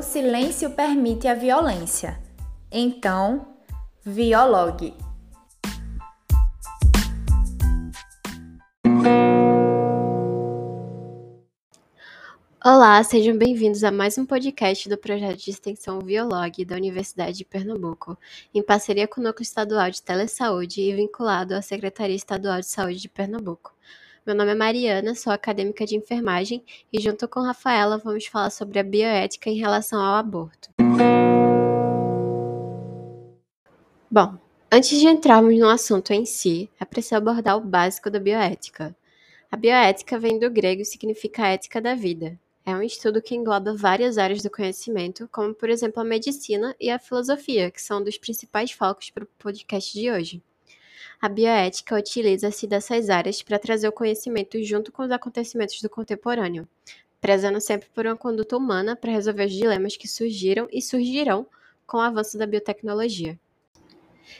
O silêncio permite a violência. Então, viologue. Olá, sejam bem-vindos a mais um podcast do projeto de extensão Violog da Universidade de Pernambuco, em parceria com o Núcleo Estadual de Telesaúde e vinculado à Secretaria Estadual de Saúde de Pernambuco. Meu nome é Mariana, sou acadêmica de enfermagem e, junto com Rafaela, vamos falar sobre a bioética em relação ao aborto. Bom, antes de entrarmos no assunto em si, é preciso abordar o básico da bioética. A bioética vem do grego e significa ética da vida. É um estudo que engloba várias áreas do conhecimento, como por exemplo a medicina e a filosofia, que são dos principais focos para o podcast de hoje. A bioética utiliza-se dessas áreas para trazer o conhecimento junto com os acontecimentos do contemporâneo, prezando sempre por uma conduta humana para resolver os dilemas que surgiram e surgirão com o avanço da biotecnologia.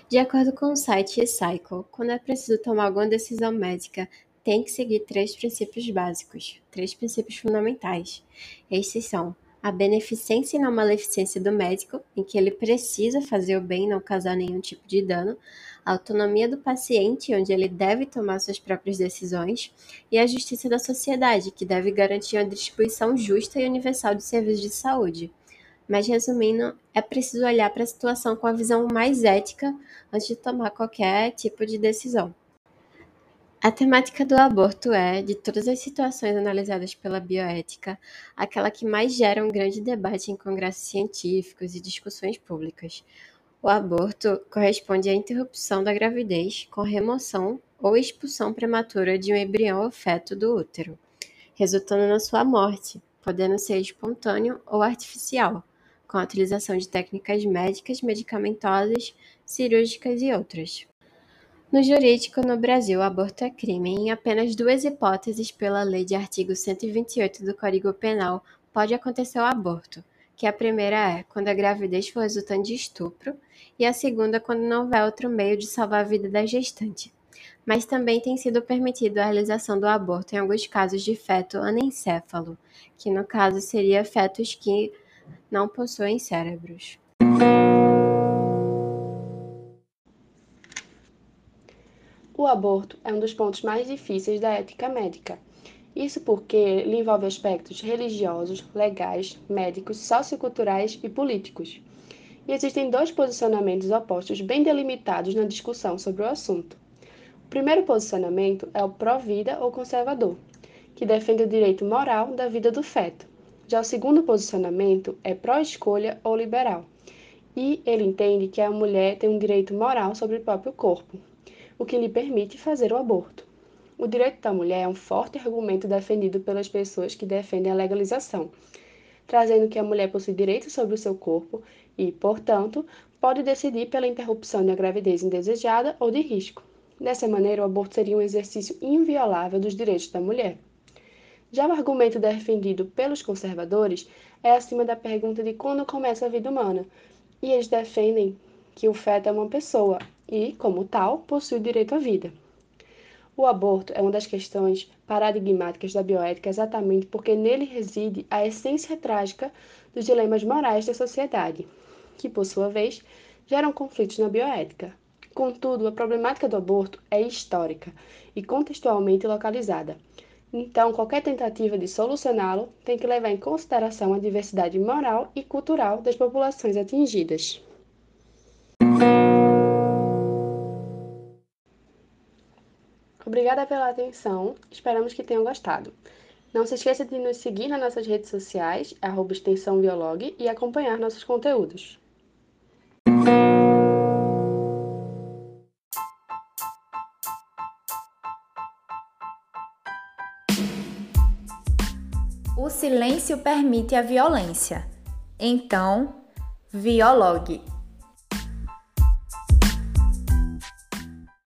De acordo com o site eCycle, quando é preciso tomar alguma decisão médica, tem que seguir três princípios básicos, três princípios fundamentais. Estes são a beneficência e não maleficência do médico, em que ele precisa fazer o bem e não causar nenhum tipo de dano, a autonomia do paciente, onde ele deve tomar suas próprias decisões, e a justiça da sociedade, que deve garantir uma distribuição justa e universal de serviços de saúde. Mas resumindo, é preciso olhar para a situação com a visão mais ética antes de tomar qualquer tipo de decisão. A temática do aborto é, de todas as situações analisadas pela bioética, aquela que mais gera um grande debate em congressos científicos e discussões públicas. O aborto corresponde à interrupção da gravidez com remoção ou expulsão prematura de um embrião ou feto do útero, resultando na sua morte, podendo ser espontâneo ou artificial, com a utilização de técnicas médicas, medicamentosas, cirúrgicas e outras. No jurídico no Brasil, o aborto é crime em apenas duas hipóteses pela lei de artigo 128 do Código Penal pode acontecer o aborto, que a primeira é quando a gravidez for resultante de estupro e a segunda quando não houver outro meio de salvar a vida da gestante. Mas também tem sido permitido a realização do aborto em alguns casos de feto anencéfalo, que no caso seria fetos que não possuem cérebros. O aborto é um dos pontos mais difíceis da ética médica. Isso porque ele envolve aspectos religiosos, legais, médicos, socioculturais e políticos. E existem dois posicionamentos opostos bem delimitados na discussão sobre o assunto. O primeiro posicionamento é o pró-vida ou conservador, que defende o direito moral da vida do feto. Já o segundo posicionamento é pró-escolha ou liberal, e ele entende que a mulher tem um direito moral sobre o próprio corpo, o que lhe permite fazer o aborto. O direito da mulher é um forte argumento defendido pelas pessoas que defendem a legalização, trazendo que a mulher possui direito sobre o seu corpo e, portanto, pode decidir pela interrupção da gravidez indesejada ou de risco. Dessa maneira, o aborto seria um exercício inviolável dos direitos da mulher. Já o argumento defendido pelos conservadores é acima da pergunta de quando começa a vida humana, e eles defendem que o feto é uma pessoa e, como tal, possui o direito à vida. O aborto é uma das questões paradigmáticas da bioética exatamente porque nele reside a essência trágica dos dilemas morais da sociedade, que, por sua vez, geram conflitos na bioética. Contudo, a problemática do aborto é histórica e contextualmente localizada. Então, qualquer tentativa de solucioná-lo tem que levar em consideração a diversidade moral e cultural das populações atingidas. Obrigada pela atenção, esperamos que tenham gostado. Não se esqueça de nos seguir nas nossas redes sociais, arroba extensão e acompanhar nossos conteúdos. O silêncio permite a violência. Então, viologue.